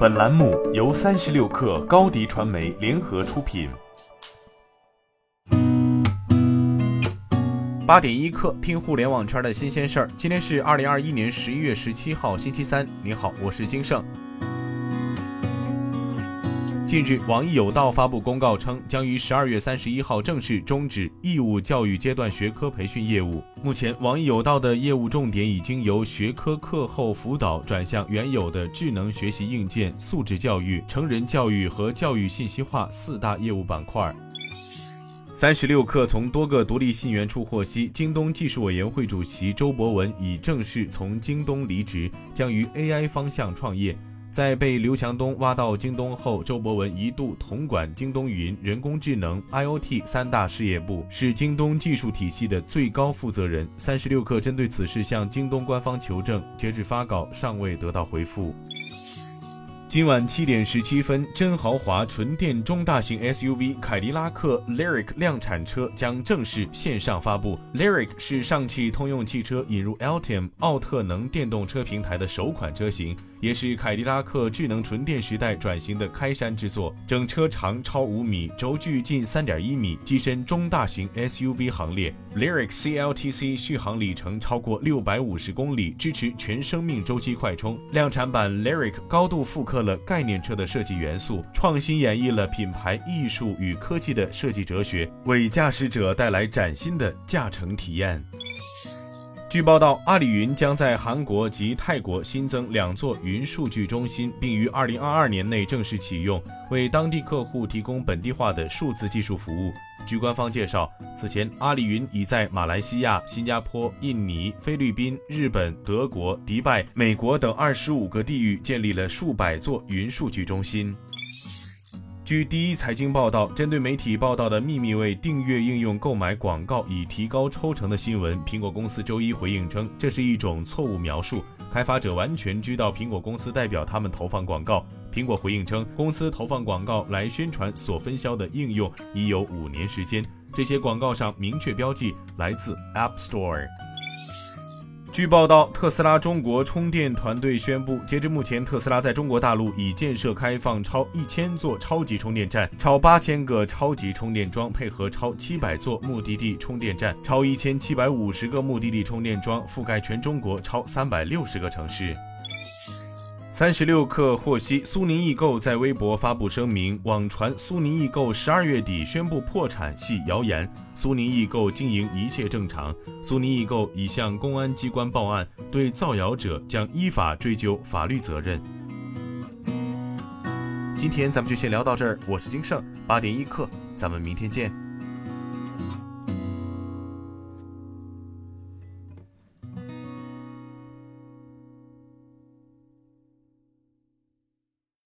本栏目由三十六氪高低传媒联合出品。八点一刻，听互联网圈的新鲜事儿。今天是二零二一年十一月十七号，星期三。你好，我是金盛。近日，网易有道发布公告称，将于十二月三十一号正式终止义务教育阶段学科培训业务。目前，网易有道的业务重点已经由学科课后辅导转向原有的智能学习硬件、素质教育、成人教育和教育信息化四大业务板块。三十六氪从多个独立信源处获悉，京东技术委员会主席周博文已正式从京东离职，将于 AI 方向创业。在被刘强东挖到京东后，周博文一度统管京东云、人工智能、IOT 三大事业部，是京东技术体系的最高负责人。三十六氪针对此事向京东官方求证，截至发稿尚未得到回复。今晚七点十七分，真豪华纯电中大型 SUV 凯迪拉克 Lyric 量产车将正式线上发布。Lyric 是上汽通用汽车引入 Altium 奥特能电动车平台的首款车型，也是凯迪拉克智能纯电时代转型的开山之作。整车长超五米，轴距近三点一米，跻身中大型 SUV 行列。Lyric CLTC 续航里程超过六百五十公里，支持全生命周期快充。量产版 Lyric 高度复刻。了概念车的设计元素，创新演绎了品牌艺术与科技的设计哲学，为驾驶者带来崭新的驾乘体验。据报道，阿里云将在韩国及泰国新增两座云数据中心，并于二零二二年内正式启用，为当地客户提供本地化的数字技术服务。据官方介绍，此前阿里云已在马来西亚、新加坡、印尼、菲律宾、日本、德国、迪拜、美国等二十五个地域建立了数百座云数据中心。据第一财经报道，针对媒体报道的秘密为订阅应用购买广告以提高抽成的新闻，苹果公司周一回应称，这是一种错误描述。开发者完全知道苹果公司代表他们投放广告。苹果回应称，公司投放广告来宣传所分销的应用已有五年时间，这些广告上明确标记来自 App Store。据报道，特斯拉中国充电团队宣布，截至目前，特斯拉在中国大陆已建设开放超一千座超级充电站，超八千个超级充电桩，配合超七百座目的地充电站，超一千七百五十个目的地充电桩，覆盖全中国超三百六十个城市。三十六氪获悉，苏宁易购在微博发布声明，网传苏宁易购十二月底宣布破产系谣言。苏宁易购经营一切正常，苏宁易购已向公安机关报案，对造谣者将依法追究法律责任。今天咱们就先聊到这儿，我是金盛，八点一刻，咱们明天见。